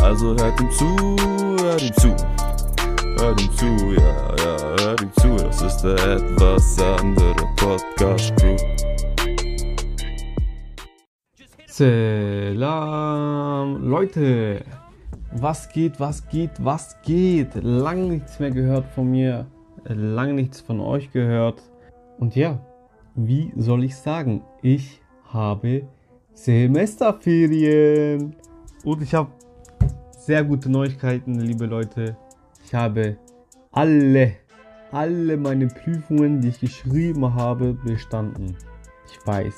Also hört ihm zu, hört ihm zu. Hört ihm zu, ja, ja, hört ihm zu. Das ist der etwas andere Podcast Crew. Salam, Leute. Was geht, was geht, was geht? Lange nichts mehr gehört von mir, lange nichts von euch gehört. Und ja, wie soll ich sagen? Ich habe Semesterferien. Und ich habe sehr gute Neuigkeiten, liebe Leute. Ich habe alle, alle meine Prüfungen, die ich geschrieben habe, bestanden. Ich weiß,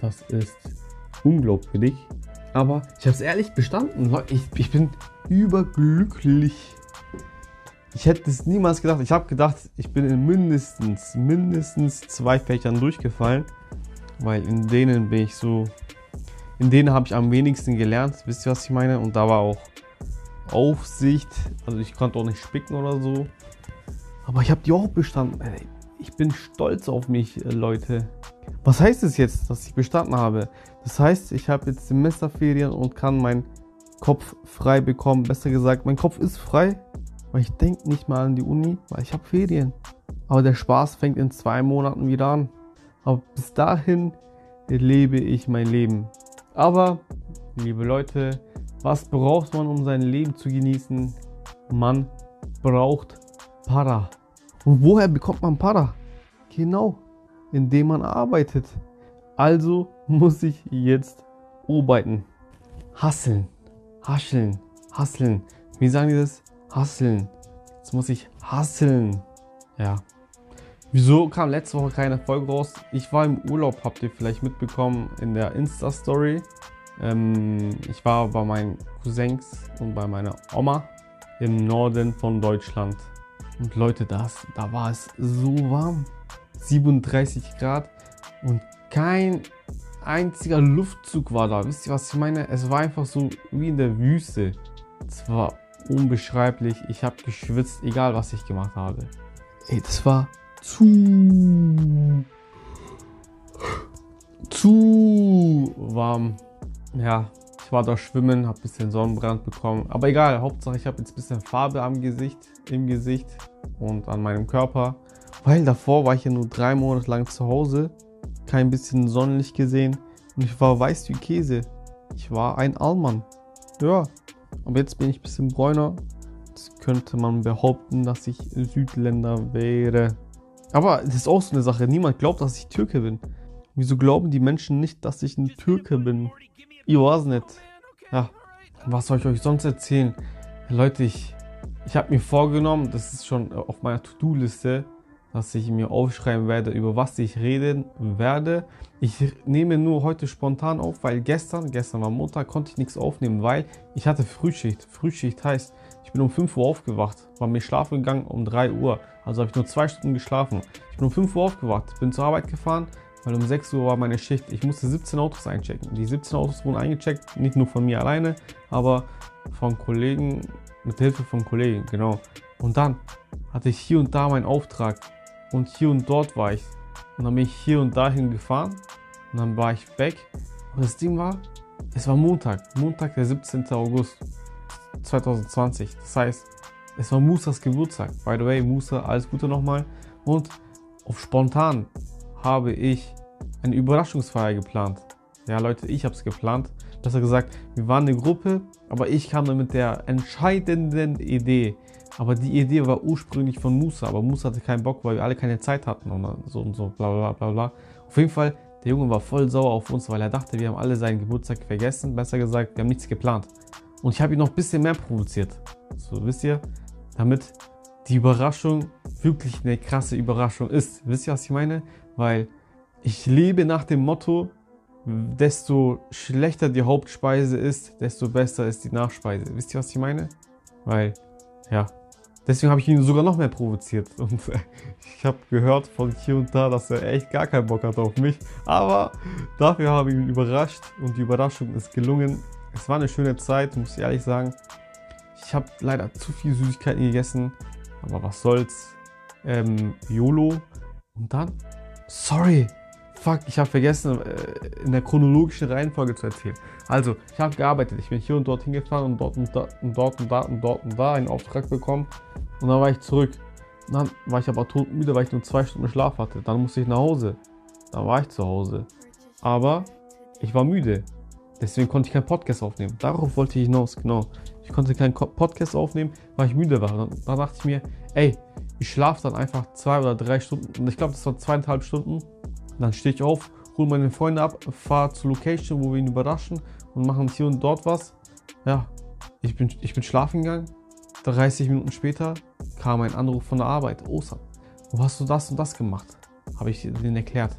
das ist unglaubwürdig. Aber ich habe es ehrlich bestanden. Ich, ich bin überglücklich. Ich hätte es niemals gedacht. Ich habe gedacht, ich bin in mindestens, mindestens zwei Fächern durchgefallen. Weil in denen bin ich so. In denen habe ich am wenigsten gelernt. Wisst ihr, was ich meine? Und da war auch Aufsicht. Also ich konnte auch nicht spicken oder so. Aber ich habe die auch bestanden. Ich bin stolz auf mich, Leute. Was heißt es jetzt, dass ich bestanden habe? Das heißt, ich habe jetzt Semesterferien und kann meinen Kopf frei bekommen. Besser gesagt, mein Kopf ist frei, weil ich denke nicht mal an die Uni, weil ich habe Ferien. Aber der Spaß fängt in zwei Monaten wieder an. Aber bis dahin lebe ich mein Leben. Aber, liebe Leute, was braucht man, um sein Leben zu genießen? Man braucht Para. Und woher bekommt man Para? Genau, indem man arbeitet. Also muss ich jetzt arbeiten. Hasseln. Hascheln. Hasseln. Wie sagen die das? Hasseln. Jetzt muss ich hasseln. Ja. Wieso kam letzte Woche keine Folge raus? Ich war im Urlaub, habt ihr vielleicht mitbekommen in der Insta-Story. Ähm, ich war bei meinen Cousins und bei meiner Oma im Norden von Deutschland. Und Leute, das, da war es so warm. 37 Grad und kein einziger Luftzug war da. Wisst ihr, was ich meine? Es war einfach so wie in der Wüste. Es war unbeschreiblich. Ich habe geschwitzt, egal was ich gemacht habe. Ey, das war zu zu warm. Ja, ich war da schwimmen, habe ein bisschen Sonnenbrand bekommen. Aber egal, Hauptsache ich habe jetzt ein bisschen Farbe am Gesicht, im Gesicht und an meinem Körper. Weil davor war ich ja nur drei Monate lang zu Hause, kein bisschen Sonnenlicht gesehen und ich war weiß wie Käse. Ich war ein Allmann. Ja, aber jetzt bin ich ein bisschen bräuner. Jetzt könnte man behaupten, dass ich Südländer wäre. Aber das ist auch so eine Sache. Niemand glaubt, dass ich Türke bin. Wieso glauben die Menschen nicht, dass ich ein Türke bin? Ich weiß nicht. Ja, was soll ich euch sonst erzählen? Leute, ich, ich habe mir vorgenommen, das ist schon auf meiner To-Do-Liste, dass ich mir aufschreiben werde, über was ich reden werde. Ich nehme nur heute spontan auf, weil gestern, gestern war Montag, konnte ich nichts aufnehmen, weil ich hatte Frühschicht. Frühschicht heißt, ich bin um 5 Uhr aufgewacht, war mir schlafen gegangen um 3 Uhr. Also habe ich nur zwei Stunden geschlafen. Ich bin um 5 Uhr aufgewacht, bin zur Arbeit gefahren, weil um 6 Uhr war meine Schicht. Ich musste 17 Autos einchecken. Die 17 Autos wurden eingecheckt, nicht nur von mir alleine, aber von Kollegen, mit Hilfe von Kollegen, genau. Und dann hatte ich hier und da meinen Auftrag und hier und dort war ich. Und dann bin ich hier und dahin gefahren und dann war ich weg. Und das Ding war, es war Montag, Montag, der 17. August 2020. Das heißt, es war Musas Geburtstag. By the way, Musa, alles Gute nochmal. Und auf spontan habe ich eine Überraschungsfeier geplant. Ja, Leute, ich habe es geplant. Besser gesagt, wir waren eine Gruppe, aber ich kam dann mit der entscheidenden Idee. Aber die Idee war ursprünglich von Musa, aber Musa hatte keinen Bock, weil wir alle keine Zeit hatten und so und so, bla bla bla bla. Auf jeden Fall, der Junge war voll sauer auf uns, weil er dachte, wir haben alle seinen Geburtstag vergessen. Besser gesagt, wir haben nichts geplant. Und ich habe ihn noch ein bisschen mehr provoziert. So, wisst ihr? Damit die Überraschung wirklich eine krasse Überraschung ist. Wisst ihr, was ich meine? Weil ich lebe nach dem Motto, desto schlechter die Hauptspeise ist, desto besser ist die Nachspeise. Wisst ihr, was ich meine? Weil, ja, deswegen habe ich ihn sogar noch mehr provoziert. Und ich habe gehört von hier und da, dass er echt gar keinen Bock hat auf mich. Aber dafür habe ich ihn überrascht und die Überraschung ist gelungen. Es war eine schöne Zeit, muss ich ehrlich sagen. Ich habe leider zu viel Süßigkeiten gegessen, aber was soll's. Ähm, YOLO. Und dann, sorry, fuck, ich habe vergessen, äh, in der chronologischen Reihenfolge zu erzählen. Also, ich habe gearbeitet. Ich bin hier und dort hingefahren und dort und, da, und dort und da und dort und da einen Auftrag bekommen. Und dann war ich zurück. Und dann war ich aber todmüde, weil ich nur zwei Stunden Schlaf hatte. Dann musste ich nach Hause. Dann war ich zu Hause. Aber ich war müde. Deswegen konnte ich keinen Podcast aufnehmen. Darauf wollte ich hinaus, genau. Ich konnte keinen Podcast aufnehmen, weil ich müde war. Dann, dann dachte ich mir, ey, ich schlafe dann einfach zwei oder drei Stunden. Und ich glaube, das waren zweieinhalb Stunden. Dann stehe ich auf, hole meine Freunde ab, fahre zur Location, wo wir ihn überraschen und machen hier und dort was. Ja, ich bin, ich bin schlafen gegangen. 30 Minuten später kam ein Anruf von der Arbeit. Osan, wo hast du das und das gemacht? Habe ich denen erklärt.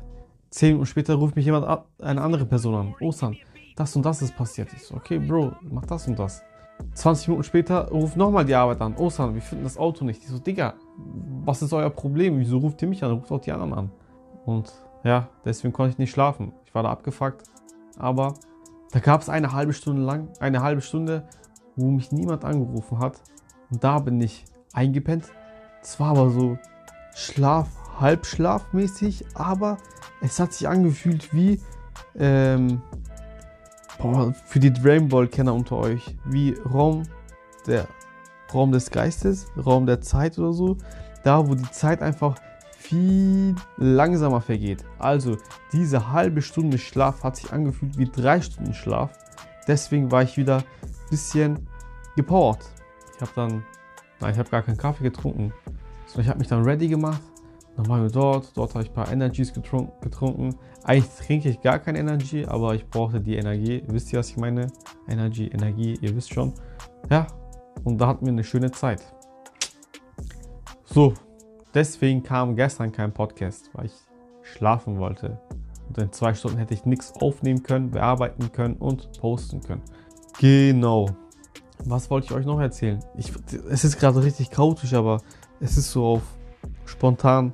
10 Minuten später ruft mich jemand ab, eine andere Person an. Osan, das und das ist passiert. Ich so, okay, Bro, mach das und das. 20 Minuten später ruft nochmal die Arbeit an. Osan, wir finden das Auto nicht. Ich so, Digga, was ist euer Problem? Wieso ruft ihr mich an? Ruft auch die anderen an. Und ja, deswegen konnte ich nicht schlafen. Ich war da abgefuckt. Aber da gab es eine halbe Stunde lang, eine halbe Stunde, wo mich niemand angerufen hat. Und da bin ich eingepennt. Es war aber so Schlaf, halbschlafmäßig, aber es hat sich angefühlt wie ähm, boah, für die Dragon Ball Kenner unter euch, wie Raum der Raum des Geistes, Raum der Zeit oder so. Da, wo die Zeit einfach viel langsamer vergeht. Also diese halbe Stunde Schlaf hat sich angefühlt wie drei Stunden Schlaf. Deswegen war ich wieder ein bisschen gepowert. Ich habe dann, nein, ich habe gar keinen Kaffee getrunken. So, ich habe mich dann ready gemacht. Dann waren wir dort. Dort habe ich ein paar Energies getrunken. Eigentlich trinke ich gar keine Energy, aber ich brauchte die Energie. Wisst ihr, was ich meine? Energy, Energie, ihr wisst schon. Ja, und da hatten wir eine schöne Zeit. So, Deswegen kam gestern kein Podcast, weil ich schlafen wollte. Und in zwei Stunden hätte ich nichts aufnehmen können, bearbeiten können und posten können. Genau. Was wollte ich euch noch erzählen? Ich, es ist gerade richtig chaotisch, aber es ist so auf spontan,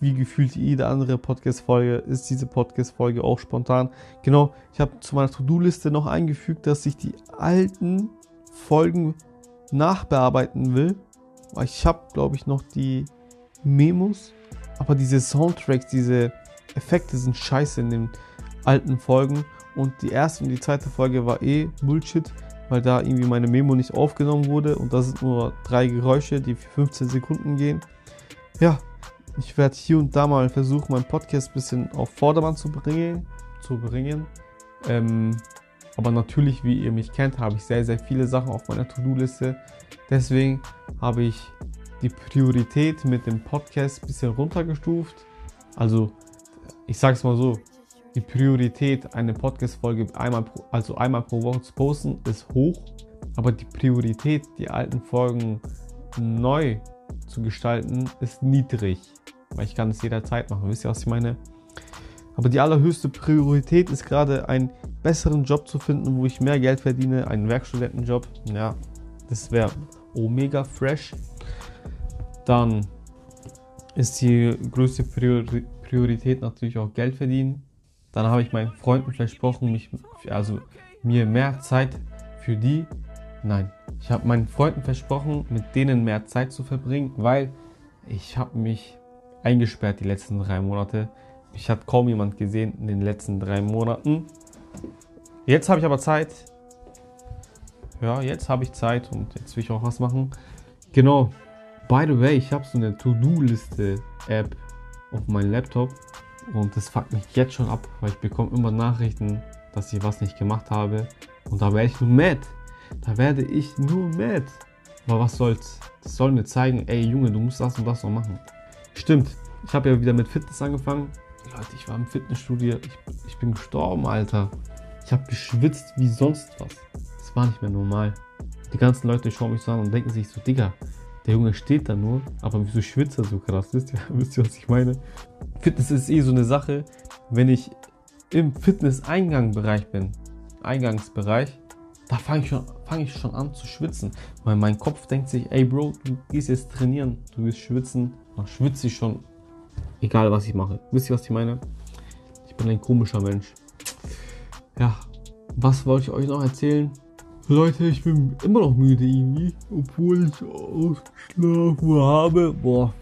wie gefühlt jede andere Podcast-Folge, ist diese Podcast-Folge auch spontan. Genau, ich habe zu meiner To-Do-Liste noch eingefügt, dass ich die alten Folgen nachbearbeiten will. Ich habe, glaube ich, noch die Memos, aber diese Soundtracks, diese Effekte sind scheiße in den alten Folgen. Und die erste und die zweite Folge war eh Bullshit, weil da irgendwie meine Memo nicht aufgenommen wurde. Und da sind nur drei Geräusche, die für 15 Sekunden gehen. Ja, ich werde hier und da mal versuchen, meinen Podcast ein bisschen auf Vordermann zu bringen. Zu bringen. Ähm, aber natürlich, wie ihr mich kennt, habe ich sehr, sehr viele Sachen auf meiner To-Do-Liste. Deswegen habe ich die Priorität mit dem Podcast ein bisschen runtergestuft. Also, ich sage es mal so, die Priorität, eine Podcast-Folge einmal, also einmal pro Woche zu posten, ist hoch. Aber die Priorität, die alten Folgen neu zu gestalten, ist niedrig. Weil ich kann es jederzeit machen. Wisst ihr, was ich meine? Aber die allerhöchste Priorität ist gerade einen besseren Job zu finden, wo ich mehr Geld verdiene, einen Werkstudentenjob. Ja, das wäre omega fresh dann ist die größte Priorität natürlich auch Geld verdienen. Dann habe ich meinen Freunden versprochen, mich, also mir mehr Zeit für die, nein, ich habe meinen Freunden versprochen, mit denen mehr Zeit zu verbringen, weil ich habe mich eingesperrt die letzten drei Monate. Mich hat kaum jemand gesehen in den letzten drei Monaten. Jetzt habe ich aber Zeit. Ja, jetzt habe ich Zeit und jetzt will ich auch was machen. Genau, By the way, ich habe so eine To-Do-Liste-App auf meinem Laptop und das fuckt mich jetzt schon ab, weil ich bekomme immer Nachrichten, dass ich was nicht gemacht habe und da werde ich nur mad. Da werde ich nur mad. Aber was soll's? Das soll mir zeigen, ey Junge, du musst das und das noch machen. Stimmt, ich habe ja wieder mit Fitness angefangen. Leute, ich war im Fitnessstudio, ich, ich bin gestorben, Alter. Ich habe geschwitzt wie sonst was. Das war nicht mehr normal. Die ganzen Leute schauen mich so an und denken sich so, Digga, der Junge steht da nur, aber wieso schwitzt er so krass? Wisst ihr, wisst ihr, was ich meine? Fitness ist eh so eine Sache. Wenn ich im Fitness-Eingangsbereich bin, Eingangsbereich, da fange ich, schon, fang ich schon an zu schwitzen. Weil mein Kopf denkt sich, ey Bro, du gehst jetzt trainieren, du wirst schwitzen. Dann schwitze ich schon, egal was ich mache. Wisst ihr, was ich meine? Ich bin ein komischer Mensch. Ja, was wollte ich euch noch erzählen? Leute, ich bin immer noch müde irgendwie, obwohl ich ausgeschlafen habe. Boah,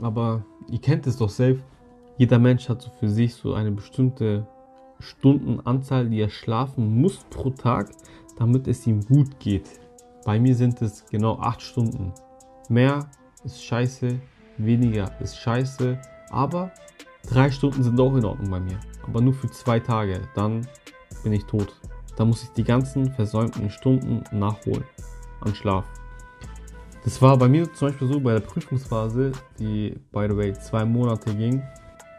aber ihr kennt es doch selbst. Jeder Mensch hat so für sich so eine bestimmte Stundenanzahl, die er schlafen muss pro Tag, damit es ihm gut geht. Bei mir sind es genau 8 Stunden. Mehr ist scheiße, weniger ist scheiße, aber 3 Stunden sind auch in Ordnung bei mir. Aber nur für 2 Tage, dann bin ich tot. Da muss ich die ganzen versäumten Stunden nachholen an Schlaf. Das war bei mir zum Beispiel so bei der Prüfungsphase, die by the way zwei Monate ging.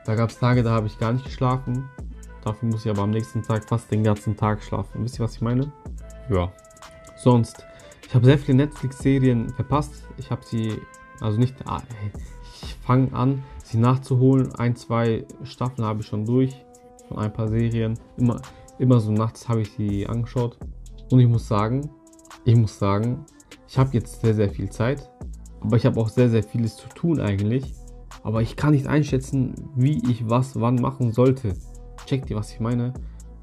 Da gab es Tage, da habe ich gar nicht geschlafen. Dafür muss ich aber am nächsten Tag fast den ganzen Tag schlafen. Wisst ihr, was ich meine? Ja. Sonst, ich habe sehr viele Netflix-Serien verpasst. Ich habe sie, also nicht, ah, ich fange an, sie nachzuholen. Ein, zwei Staffeln habe ich schon durch von ein paar Serien. Immer, immer so nachts habe ich sie angeschaut. Und ich muss sagen, ich muss sagen, ich habe jetzt sehr, sehr viel Zeit. Aber ich habe auch sehr, sehr vieles zu tun eigentlich. Aber ich kann nicht einschätzen, wie ich was wann machen sollte. Checkt ihr, was ich meine?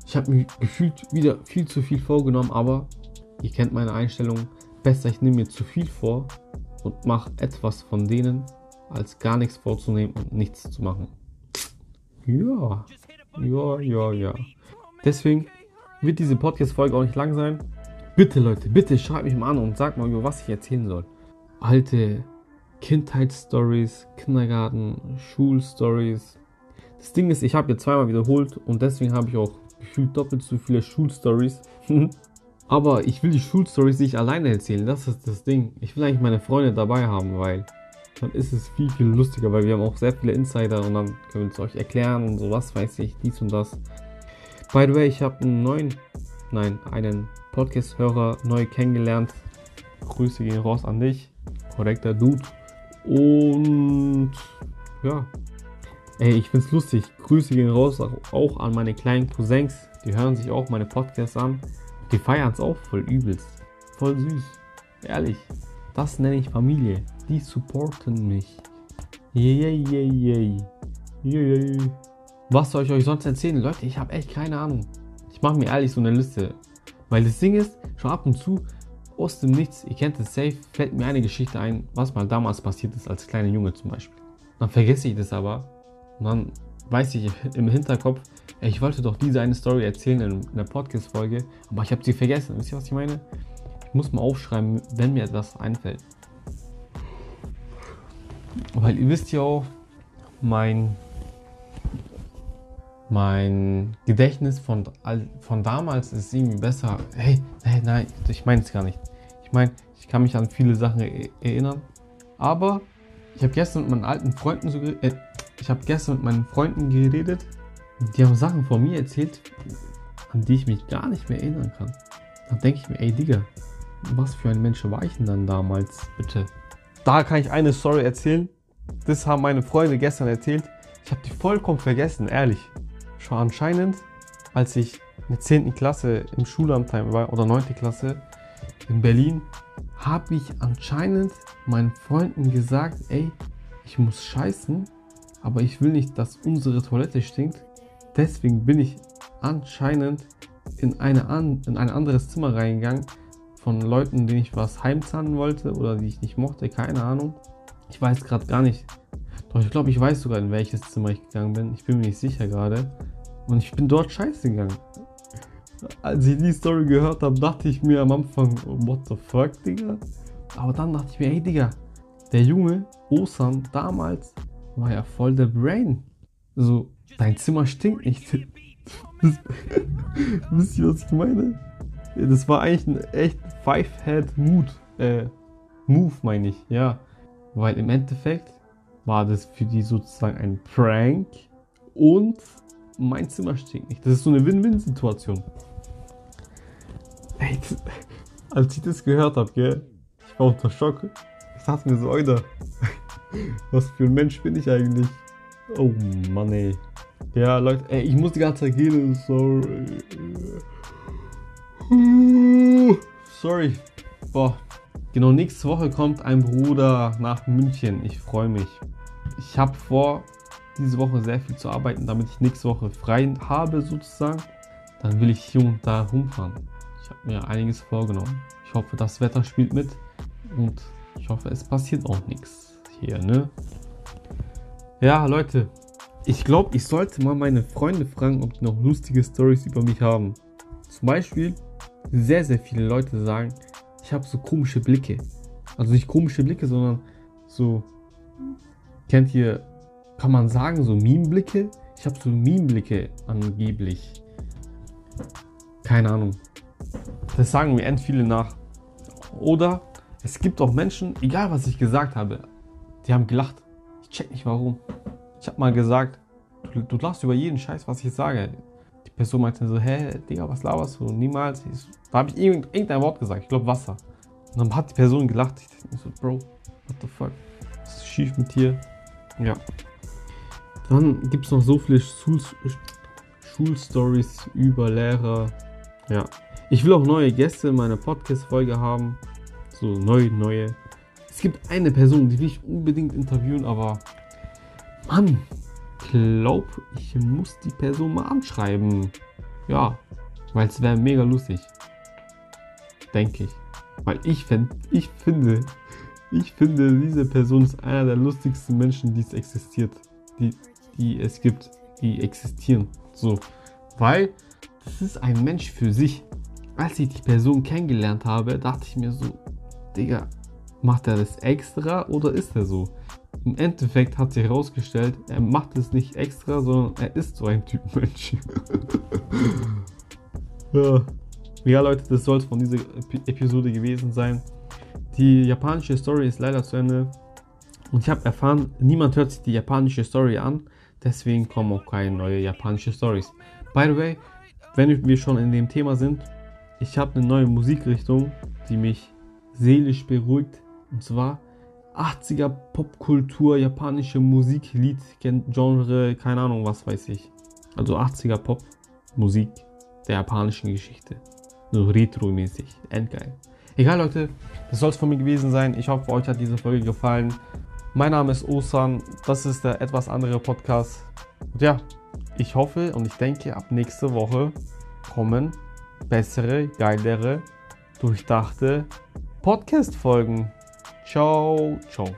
Ich habe mir gefühlt wieder viel zu viel vorgenommen, aber ihr kennt meine Einstellung. Besser, ich nehme mir zu viel vor und mache etwas von denen, als gar nichts vorzunehmen und nichts zu machen. Ja, ja, ja, ja. Deswegen wird diese Podcast-Folge auch nicht lang sein. Bitte, Leute, bitte schreibt mich mal an und sagt mal, über was ich erzählen soll. Alte Kindheitsstories, Kindergarten, Schulstories, das Ding ist, ich habe jetzt zweimal wiederholt und deswegen habe ich auch gefühlt doppelt so viele Schulstories. Aber ich will die Schulstories nicht alleine erzählen. Das ist das Ding. Ich will eigentlich meine Freunde dabei haben, weil dann ist es viel, viel lustiger, weil wir haben auch sehr viele Insider und dann können wir es euch erklären und so was weiß ich, dies und das. By the way, ich habe einen neuen, nein, einen Podcast-Hörer neu kennengelernt. Grüße gehen raus an dich. Korrekter Dude. Und ja, Ey, ich find's lustig. Grüße gehen raus auch an meine kleinen Cousins. Die hören sich auch meine Podcasts an. Die feiern es auch voll übelst. Voll süß. Ehrlich. Das nenne ich Familie. Die supporten mich. Yay, yay, yay. Yay. Was soll ich euch sonst erzählen? Leute, ich habe echt keine Ahnung. Ich mache mir ehrlich so eine Liste. Weil das Ding ist, schon ab und zu, aus dem Nichts, ihr kennt es safe, fällt mir eine Geschichte ein, was mal damals passiert ist, als kleiner Junge zum Beispiel. Dann vergesse ich das aber und dann weiß ich im Hinterkopf, ich wollte doch diese eine Story erzählen in einer Podcast-Folge, aber ich habe sie vergessen. Wisst ihr, was ich meine? Ich muss mal aufschreiben, wenn mir das einfällt. Weil ihr wisst ja auch, mein, mein Gedächtnis von, von damals ist irgendwie besser. Hey, nein, nein, ich meine es gar nicht. Ich meine, ich kann mich an viele Sachen erinnern. Aber ich habe gestern mit meinen alten Freunden so äh, ich habe gestern mit meinen Freunden geredet die haben Sachen von mir erzählt, an die ich mich gar nicht mehr erinnern kann. Dann denke ich mir, ey Digga, was für ein Mensch war ich denn dann damals, bitte? Da kann ich eine Story erzählen. Das haben meine Freunde gestern erzählt. Ich habe die vollkommen vergessen, ehrlich. Schon anscheinend, als ich in der 10. Klasse im Schullandheim war oder 9. Klasse in Berlin, habe ich anscheinend meinen Freunden gesagt, ey, ich muss scheißen aber ich will nicht, dass unsere Toilette stinkt. Deswegen bin ich anscheinend in, eine an, in ein anderes Zimmer reingegangen von Leuten, denen ich was heimzahlen wollte oder die ich nicht mochte, keine Ahnung. Ich weiß gerade gar nicht. Doch ich glaube, ich weiß sogar, in welches Zimmer ich gegangen bin. Ich bin mir nicht sicher gerade. Und ich bin dort scheiße gegangen. Als ich die Story gehört habe, dachte ich mir am Anfang, what the fuck, Digga? Aber dann dachte ich mir, hey, Digga, der Junge, Osan, damals, war ja voll der Brain. So, dein Zimmer stinkt nicht. wisst ihr, was ich meine? Das war eigentlich ein echt Five-Head-Mood. Äh, Move meine ich, ja. Weil im Endeffekt war das für die sozusagen ein Prank und mein Zimmer stinkt nicht. Das ist so eine Win-Win-Situation. Ey, als ich das gehört habe, gell, ich war unter Schock. Ich dachte mir so, Alter, was für ein Mensch bin ich eigentlich? Oh Mann ey. Ja, Leute, ey, ich muss die ganze Zeit gehen, sorry. Sorry. Boah. Genau, nächste Woche kommt ein Bruder nach München. Ich freue mich. Ich habe vor, diese Woche sehr viel zu arbeiten, damit ich nächste Woche frei habe, sozusagen. Dann will ich hier und da rumfahren. Ich habe mir einiges vorgenommen. Ich hoffe, das Wetter spielt mit. Und ich hoffe, es passiert auch nichts hier, ne? Ja, Leute, ich glaube, ich sollte mal meine Freunde fragen, ob die noch lustige Stories über mich haben. Zum Beispiel, sehr, sehr viele Leute sagen, ich habe so komische Blicke. Also nicht komische Blicke, sondern so, kennt ihr, kann man sagen, so Meme-Blicke? Ich habe so Meme-Blicke angeblich. Keine Ahnung. Das sagen mir end viele nach. Oder es gibt auch Menschen, egal was ich gesagt habe, die haben gelacht. Ich check nicht warum. Ich habe mal gesagt, du, du lachst über jeden Scheiß, was ich sage. Die Person meinte so, hä, Digga, was laberst du? Niemals. Ich, da habe ich irgendein Wort gesagt, ich glaube Wasser. Und dann hat die Person gelacht. Ich dachte so, Bro, what the fuck? Was ist schief mit dir? Ja. Dann gibt es noch so viele Schul Schulstories über Lehrer. Ja. Ich will auch neue Gäste in meiner Podcast-Folge haben. So neue, neue. Es gibt eine Person, die will ich unbedingt interviewen, aber Mann, glaub, ich muss die Person mal anschreiben. Ja, weil es wäre mega lustig. Denke ich. Weil ich, fänd, ich finde, ich finde, diese Person ist einer der lustigsten Menschen, die es existiert. Die, die es gibt, die existieren. So. Weil das ist ein Mensch für sich. Als ich die Person kennengelernt habe, dachte ich mir so, Digga, macht er das extra oder ist er so? Im Endeffekt hat sich herausgestellt, er macht es nicht extra, sondern er ist so ein Typ Mensch. ja. ja, Leute, das soll es von dieser Episode gewesen sein. Die japanische Story ist leider zu Ende. Und ich habe erfahren, niemand hört sich die japanische Story an. Deswegen kommen auch keine neue japanische Stories. By the way, wenn wir schon in dem Thema sind, ich habe eine neue Musikrichtung, die mich seelisch beruhigt. Und zwar 80er Popkultur, japanische Musik, Lied, Genre, keine Ahnung, was weiß ich. Also 80er Pop, Musik der japanischen Geschichte. So retro-mäßig. Endgeil. Egal, Leute, das soll es von mir gewesen sein. Ich hoffe, euch hat diese Folge gefallen. Mein Name ist Osan. Das ist der etwas andere Podcast. Und ja, ich hoffe und ich denke, ab nächste Woche kommen bessere, geilere, durchdachte Podcast-Folgen. 消肿。